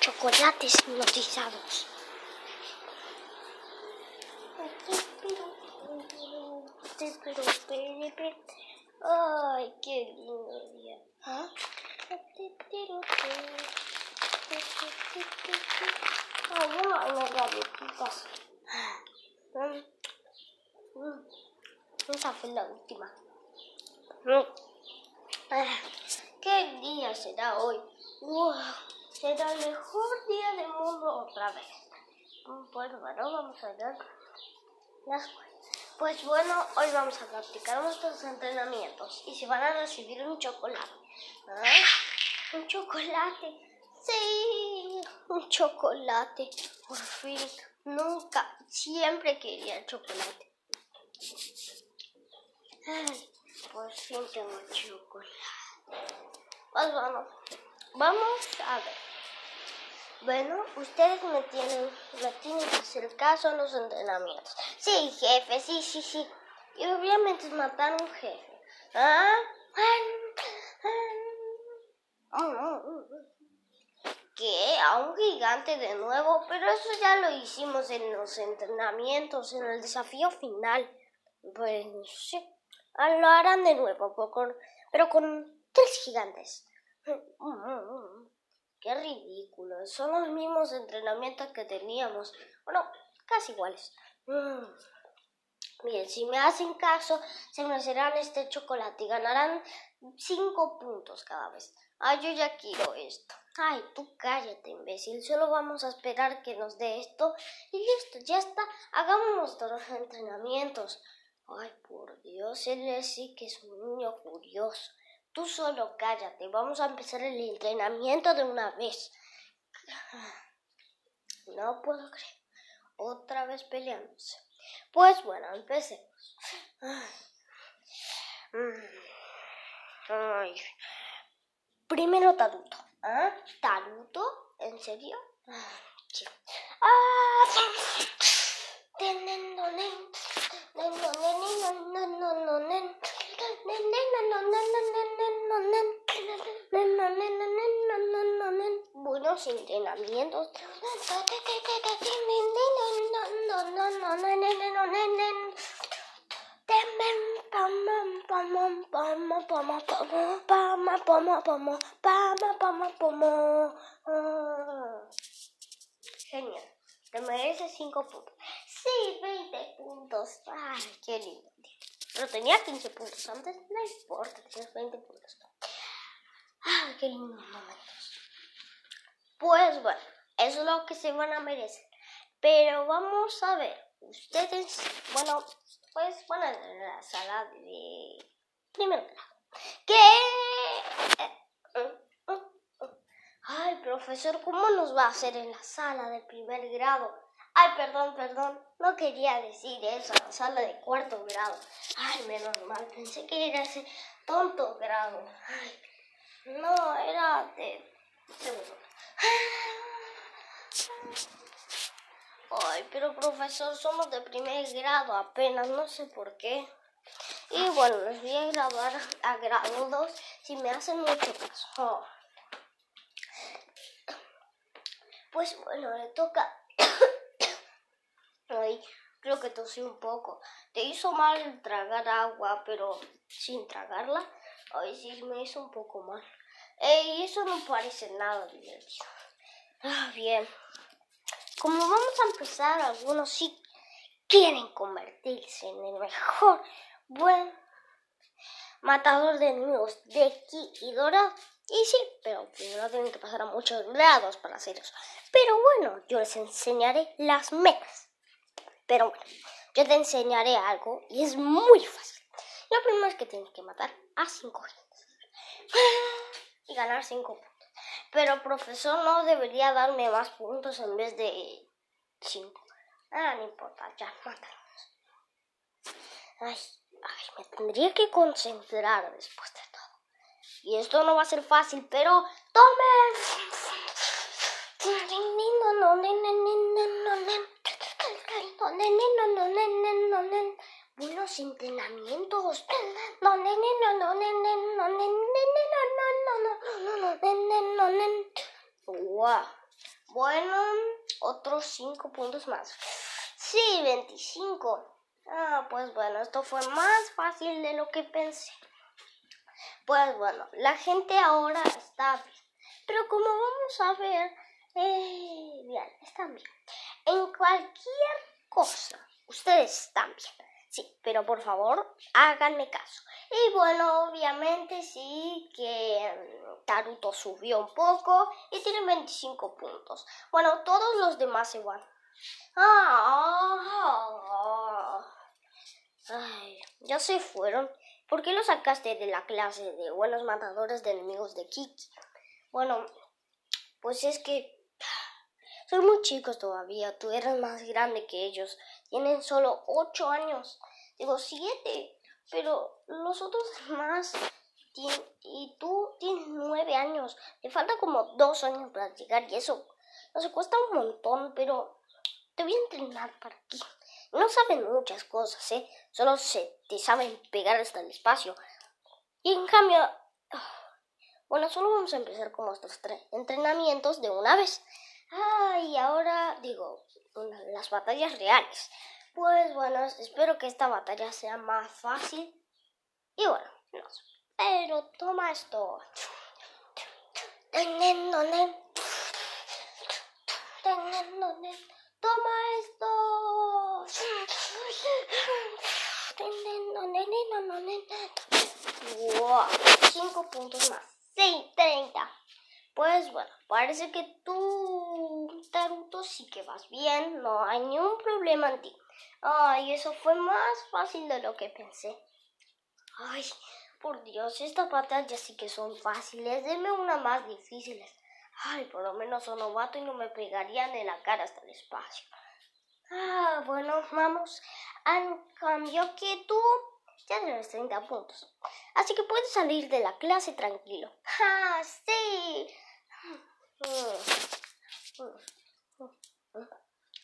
Chocolates hipnotizados. Ay, qué lindo día. ¿Ah? No, hay galletitas. Esa fue la última. ¿Qué día será hoy? Wow, será el mejor día del mundo otra vez. Pues bueno, vamos a ver las Pues bueno, hoy vamos a practicar nuestros entrenamientos y se van a recibir un chocolate. ¿Ah? Un chocolate. Sí, un chocolate. Por fin, nunca, siempre quería chocolate. Por fin tengo chocolate. Pues bueno, vamos a ver. Bueno, ustedes me tienen, me tienen que hacer caso en los entrenamientos. Sí, jefe, sí, sí, sí. Y obviamente matar a un jefe. ¿Ah? ¿Qué? ¿A un gigante de nuevo? Pero eso ya lo hicimos en los entrenamientos, en el desafío final. Pues sí. Ah, lo harán de nuevo, pero con tres gigantes. Qué ridículo. Son los mismos entrenamientos que teníamos. Bueno, casi iguales. Bien, si me hacen caso, se me serán este chocolate y ganarán cinco puntos cada vez. Ay, yo ya quiero esto. Ay, tú cállate, imbécil. Solo vamos a esperar que nos dé esto. Y listo, ya está. Hagamos los entrenamientos. Ay, por Dios, él sí que es un niño curioso. Tú solo cállate. Vamos a empezar el entrenamiento de una vez. No puedo creer. Otra vez peleándose. Pues bueno, empecemos. Ay. Primero Taruto. ¿Ah? ¿Taruto? ¿En serio? Sí. ¡Ah! Buenos entrenamientos. Genial. Te mereces 5 puntos. Sí, 20 puntos. Ay, qué lindo. Pero tenía 15 puntos antes. No importa, tienes 20 puntos. Ay, qué lindos momentos. Pues bueno, eso es lo que se van a merecer. Pero vamos a ver. Ustedes, bueno, pues van a la sala de primer grado. ¿Qué? Ay, profesor, ¿cómo nos va a hacer en la sala de primer grado? Ay, perdón, perdón, no quería decir eso, la sala de cuarto grado. Ay, menos mal, pensé que era ese tonto grado. Ay, no, era de. Ay, pero profesor, somos de primer grado apenas, no sé por qué. Y bueno, les voy a grabar a grado 2 si me hacen mucho caso. Pues bueno, le toca. Ay, creo que tosí un poco. Te hizo mal tragar agua, pero sin tragarla. Ay, sí, me hizo un poco mal. Ey, eso no parece nada divertido. Ah, bien. Como vamos a empezar, algunos sí quieren convertirse en el mejor buen matador de enemigos de aquí y Dora. Y sí, pero primero tienen que pasar a muchos grados para hacer eso. Pero bueno, yo les enseñaré las metas. Pero bueno, yo te enseñaré algo y es muy fácil. Lo primero es que tienes que matar a cinco gentes y ganar cinco puntos. Pero profesor no debería darme más puntos en vez de 5. Ah, no importa, ya, mátalos. Ay, ay, me tendría que concentrar después de todo. Y esto no va a ser fácil, pero ¡Tomen! Buenos entrenamientos. No, Bueno, otros cinco puntos más. Sí, 25. Ah, pues bueno, esto fue más fácil de lo que pensé. Pues bueno, la gente ahora está bien. Pero como vamos a ver, eh, bien, están bien. En cualquier cosa, ustedes están bien. Sí, pero por favor, háganme caso. Y bueno, obviamente sí que mm, Taruto subió un poco y tiene 25 puntos. Bueno, todos los demás igual. Ah, ay, ya se fueron. ¿Por qué lo sacaste de la clase de buenos matadores de enemigos de Kiki? Bueno, pues es que son muy chicos todavía. Tú eres más grande que ellos. Tienen solo ocho años. Digo siete. Pero los otros más y tú tienes nueve años. Le falta como dos años para llegar y eso no se cuesta un montón, pero te voy a entrenar para aquí. No saben muchas cosas, ¿eh? Solo se te saben pegar hasta el espacio. Y en cambio, bueno, solo vamos a empezar con nuestros entrenamientos de una vez. Ah, y ahora digo, las batallas reales. Pues bueno, espero que esta batalla sea más fácil. Y bueno, no. Pero toma esto. Toma esto. Wow, cinco puntos más. Sí, treinta. Pues bueno, parece que tú, Taruto, sí que vas bien. No hay ningún problema en ti. Ay, eso fue más fácil de lo que pensé. Ay, por Dios, estas batallas sí que son fáciles. Deme una más difíciles. Ay, por lo menos son novato y no me pegarían en la cara hasta el espacio. Ah, bueno, vamos. En cambio que tú ya tienes 30 puntos. Así que puedes salir de la clase tranquilo. ¡Ah, sí!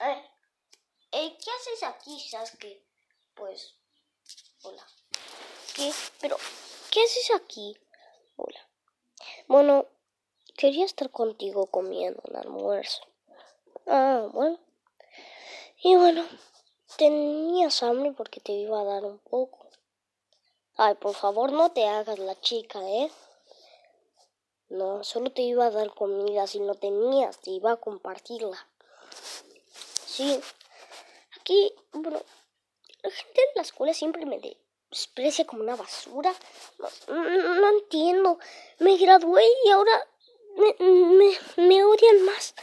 Eh, ¿Qué haces aquí, Sasuke? Pues, hola. ¿Qué? Pero, ¿qué haces aquí? Hola. Bueno, quería estar contigo comiendo un almuerzo. Ah, bueno. Y bueno, tenías hambre porque te iba a dar un poco. Ay, por favor, no te hagas la chica, ¿eh? No, solo te iba a dar comida si no tenías, te iba a compartirla. Sí, aquí, bueno, la gente en la escuela siempre me desprecia como una basura. No, entiendo. Me gradué y ahora me, me, odian más.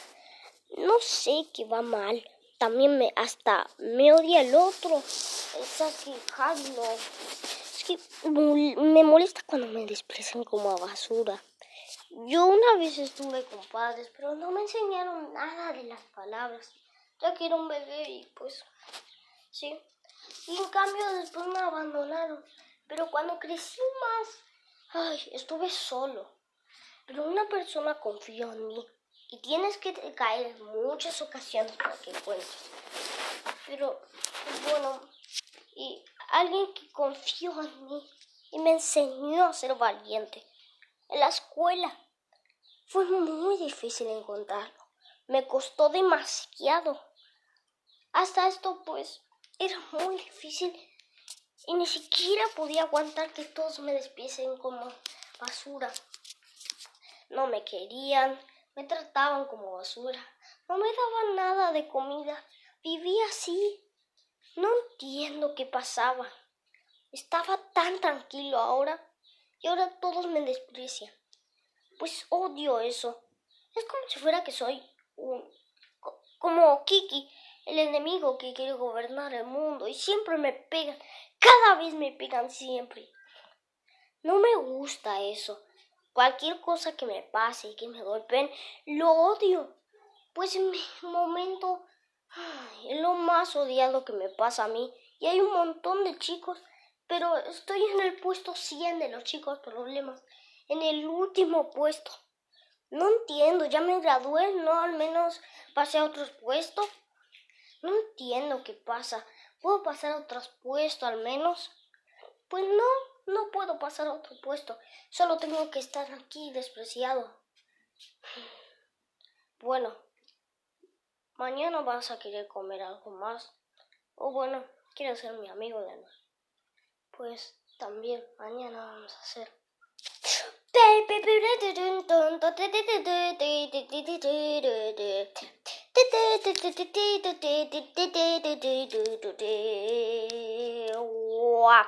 No sé qué va mal. También me hasta me odia el otro. Está quejando. Es que me molesta cuando me desprecian como a basura. Yo una vez estuve con padres, pero no me enseñaron nada de las palabras, ya que era un bebé y pues sí. Y en cambio después me abandonaron. Pero cuando crecí más, ay, estuve solo. Pero una persona confió en mí y tienes que caer en muchas ocasiones para que encuentres. Pero bueno, y alguien que confió en mí y me enseñó a ser valiente en la escuela. Fue muy difícil encontrarlo. Me costó demasiado. Hasta esto, pues, era muy difícil y ni siquiera podía aguantar que todos me despiesen como basura. No me querían, me trataban como basura, no me daban nada de comida. Vivía así. No entiendo qué pasaba. Estaba tan tranquilo ahora y ahora todos me desprecian. Pues odio eso. Es como si fuera que soy un... como Kiki, el enemigo que quiere gobernar el mundo y siempre me pegan. Cada vez me pegan siempre. No me gusta eso. Cualquier cosa que me pase y que me golpeen, lo odio. Pues en mi momento es lo más odiado que me pasa a mí. Y hay un montón de chicos pero estoy en el puesto 100 de los chicos problemas, en el último puesto. No entiendo, ya me gradué, no al menos pasé a otros puestos. No entiendo qué pasa. ¿Puedo pasar a otro puesto al menos? Pues no, no puedo pasar a otro puesto. Solo tengo que estar aquí despreciado. Bueno, mañana vas a querer comer algo más. O bueno, quieres ser mi amigo de nuevo. Pues también mañana vamos a hacer. Wow.